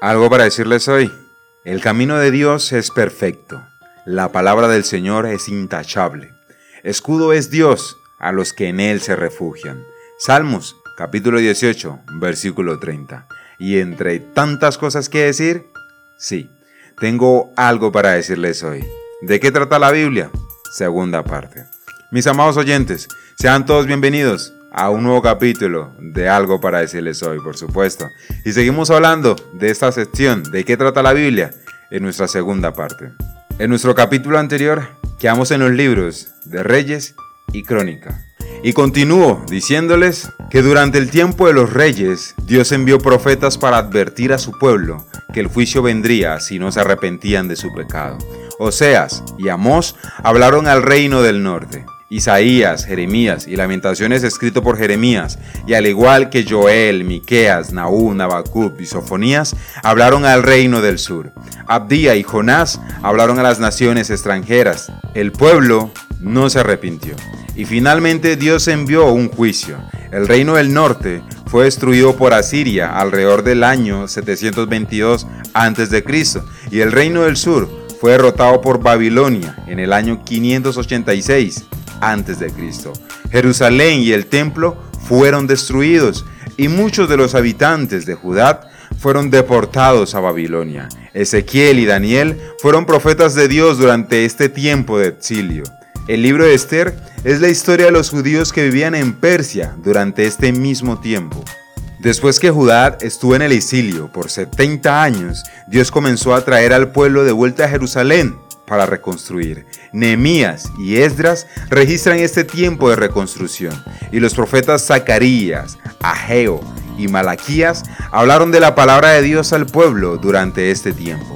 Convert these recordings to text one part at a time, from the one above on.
Algo para decirles hoy. El camino de Dios es perfecto. La palabra del Señor es intachable. Escudo es Dios a los que en Él se refugian. Salmos capítulo 18, versículo 30. Y entre tantas cosas que decir, sí, tengo algo para decirles hoy. ¿De qué trata la Biblia? Segunda parte. Mis amados oyentes, sean todos bienvenidos a un nuevo capítulo de algo para decirles hoy, por supuesto. Y seguimos hablando de esta sección, de qué trata la Biblia, en nuestra segunda parte. En nuestro capítulo anterior, quedamos en los libros de Reyes y Crónica. Y continúo diciéndoles que durante el tiempo de los reyes, Dios envió profetas para advertir a su pueblo que el juicio vendría si no se arrepentían de su pecado. Oseas y Amós hablaron al reino del norte. Isaías, Jeremías y Lamentaciones escrito por Jeremías, y al igual que Joel, Miqueas, Nahum, Habacuc y Sofonías, hablaron al reino del sur. Abdía y Jonás hablaron a las naciones extranjeras. El pueblo no se arrepintió. Y finalmente Dios envió un juicio. El reino del norte fue destruido por Asiria alrededor del año 722 a.C. y el reino del sur fue derrotado por Babilonia en el año 586 antes de Cristo. Jerusalén y el templo fueron destruidos y muchos de los habitantes de Judá fueron deportados a Babilonia. Ezequiel y Daniel fueron profetas de Dios durante este tiempo de exilio. El libro de Esther es la historia de los judíos que vivían en Persia durante este mismo tiempo. Después que Judá estuvo en el exilio por 70 años, Dios comenzó a traer al pueblo de vuelta a Jerusalén para reconstruir. Nehemías y Esdras registran este tiempo de reconstrucción y los profetas Zacarías, Ageo y Malaquías hablaron de la palabra de Dios al pueblo durante este tiempo.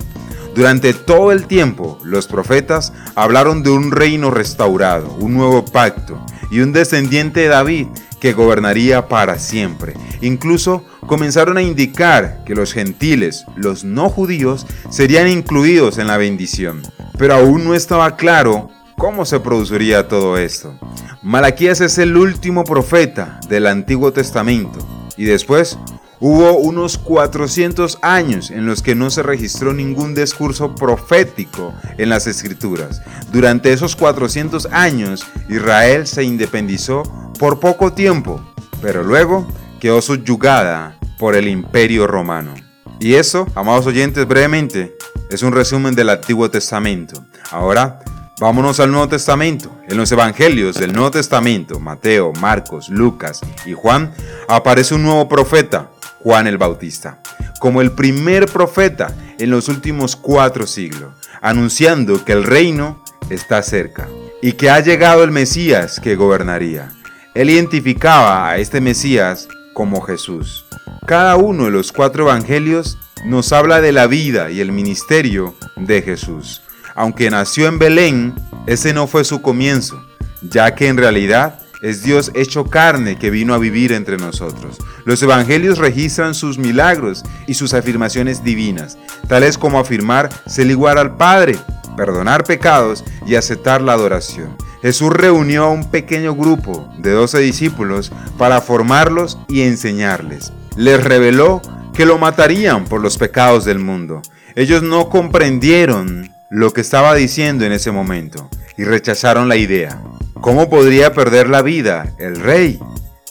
Durante todo el tiempo, los profetas hablaron de un reino restaurado, un nuevo pacto y un descendiente de David que gobernaría para siempre. Incluso comenzaron a indicar que los gentiles, los no judíos, serían incluidos en la bendición. Pero aún no estaba claro cómo se produciría todo esto. Malaquías es el último profeta del Antiguo Testamento y después Hubo unos 400 años en los que no se registró ningún discurso profético en las escrituras. Durante esos 400 años, Israel se independizó por poco tiempo, pero luego quedó subyugada por el imperio romano. Y eso, amados oyentes, brevemente, es un resumen del Antiguo Testamento. Ahora, vámonos al Nuevo Testamento. En los Evangelios del Nuevo Testamento, Mateo, Marcos, Lucas y Juan, aparece un nuevo profeta, Juan el Bautista, como el primer profeta en los últimos cuatro siglos, anunciando que el reino está cerca y que ha llegado el Mesías que gobernaría. Él identificaba a este Mesías como Jesús. Cada uno de los cuatro evangelios nos habla de la vida y el ministerio de Jesús. Aunque nació en Belén, ese no fue su comienzo, ya que en realidad es Dios hecho carne que vino a vivir entre nosotros. Los evangelios registran sus milagros y sus afirmaciones divinas, tales como afirmar ser igual al Padre, perdonar pecados y aceptar la adoración. Jesús reunió a un pequeño grupo de 12 discípulos para formarlos y enseñarles. Les reveló que lo matarían por los pecados del mundo. Ellos no comprendieron lo que estaba diciendo en ese momento y rechazaron la idea. ¿Cómo podría perder la vida el rey,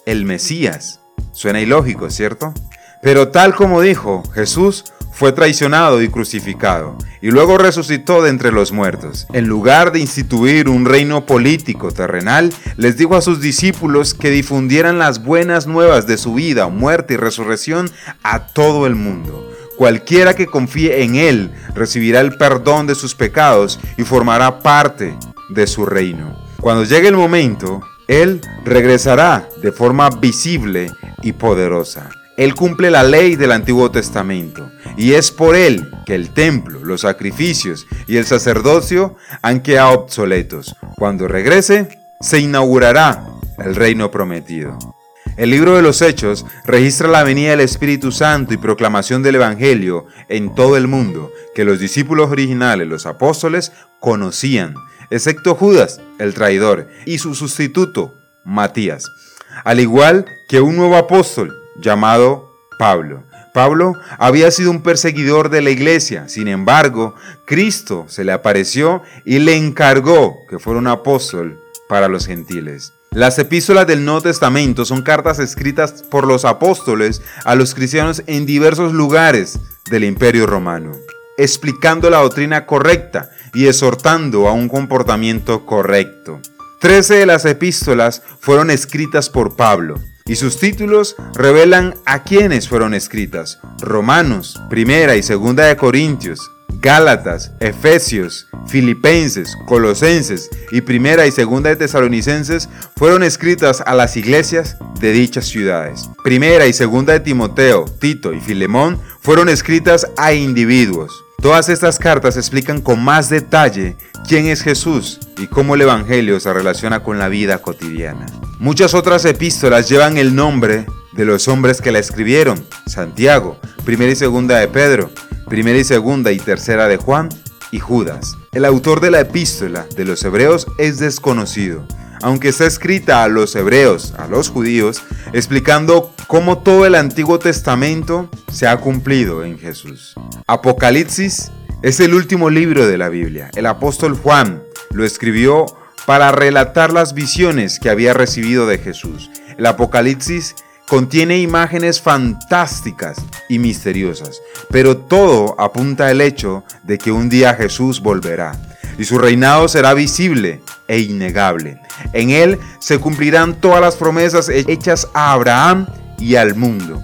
el Mesías? Suena ilógico, ¿cierto? Pero tal como dijo, Jesús fue traicionado y crucificado, y luego resucitó de entre los muertos. En lugar de instituir un reino político terrenal, les dijo a sus discípulos que difundieran las buenas nuevas de su vida, muerte y resurrección a todo el mundo. Cualquiera que confíe en Él recibirá el perdón de sus pecados y formará parte de su reino. Cuando llegue el momento, Él regresará de forma visible y poderosa. Él cumple la ley del Antiguo Testamento y es por Él que el templo, los sacrificios y el sacerdocio han quedado obsoletos. Cuando regrese, se inaugurará el reino prometido. El libro de los Hechos registra la venida del Espíritu Santo y proclamación del Evangelio en todo el mundo que los discípulos originales, los apóstoles, conocían excepto Judas, el traidor, y su sustituto, Matías, al igual que un nuevo apóstol llamado Pablo. Pablo había sido un perseguidor de la iglesia, sin embargo, Cristo se le apareció y le encargó que fuera un apóstol para los gentiles. Las epístolas del Nuevo Testamento son cartas escritas por los apóstoles a los cristianos en diversos lugares del Imperio Romano, explicando la doctrina correcta y exhortando a un comportamiento correcto. Trece de las epístolas fueron escritas por Pablo, y sus títulos revelan a quiénes fueron escritas. Romanos, Primera y Segunda de Corintios, Gálatas, Efesios, Filipenses, Colosenses y Primera y Segunda de Tesalonicenses fueron escritas a las iglesias de dichas ciudades. Primera y Segunda de Timoteo, Tito y Filemón fueron escritas a individuos. Todas estas cartas explican con más detalle quién es Jesús y cómo el Evangelio se relaciona con la vida cotidiana. Muchas otras epístolas llevan el nombre de los hombres que la escribieron, Santiago, primera y segunda de Pedro, primera y segunda y tercera de Juan y Judas. El autor de la epístola de los hebreos es desconocido, aunque está escrita a los hebreos, a los judíos, explicando cómo todo el Antiguo Testamento se ha cumplido en Jesús. Apocalipsis es el último libro de la Biblia. El apóstol Juan lo escribió para relatar las visiones que había recibido de Jesús. El Apocalipsis contiene imágenes fantásticas y misteriosas, pero todo apunta al hecho de que un día Jesús volverá y su reinado será visible e innegable. En él se cumplirán todas las promesas hechas a Abraham y al mundo.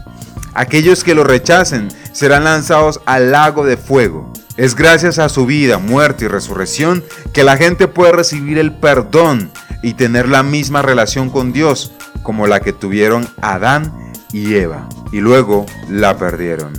Aquellos que lo rechacen serán lanzados al lago de fuego. Es gracias a su vida, muerte y resurrección que la gente puede recibir el perdón y tener la misma relación con Dios como la que tuvieron Adán y Eva, y luego la perdieron.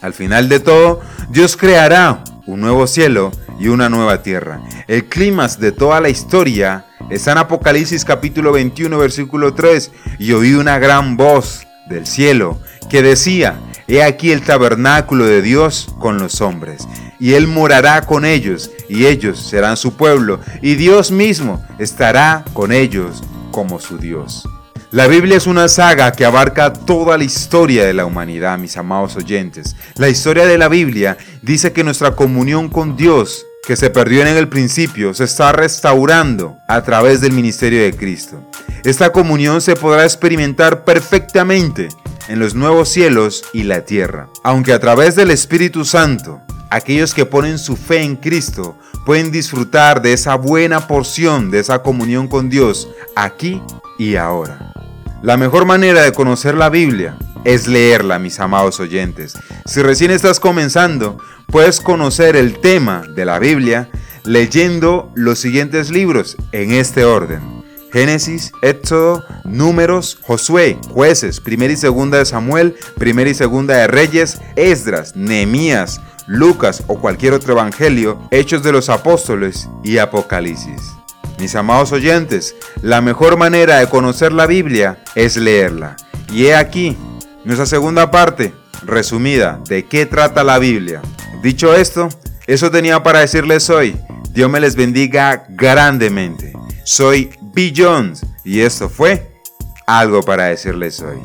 Al final de todo, Dios creará un nuevo cielo y una nueva tierra. El clímax de toda la historia está en Apocalipsis capítulo 21 versículo 3 y oí una gran voz del cielo que decía, He aquí el tabernáculo de Dios con los hombres, y Él morará con ellos, y ellos serán su pueblo, y Dios mismo estará con ellos como su Dios. La Biblia es una saga que abarca toda la historia de la humanidad, mis amados oyentes. La historia de la Biblia dice que nuestra comunión con Dios, que se perdió en el principio, se está restaurando a través del ministerio de Cristo. Esta comunión se podrá experimentar perfectamente en los nuevos cielos y la tierra. Aunque a través del Espíritu Santo, aquellos que ponen su fe en Cristo pueden disfrutar de esa buena porción, de esa comunión con Dios, aquí y ahora. La mejor manera de conocer la Biblia es leerla, mis amados oyentes. Si recién estás comenzando, puedes conocer el tema de la Biblia leyendo los siguientes libros en este orden. Génesis, Éxodo, Números, Josué, Jueces, Primera y Segunda de Samuel, Primera y Segunda de Reyes, Esdras, Nehemías, Lucas o cualquier otro evangelio, Hechos de los Apóstoles y Apocalipsis. Mis amados oyentes, la mejor manera de conocer la Biblia es leerla. Y he aquí nuestra segunda parte, resumida, de qué trata la Biblia. Dicho esto, eso tenía para decirles hoy. Dios me les bendiga grandemente. Soy Jones y esto fue algo para decirles hoy.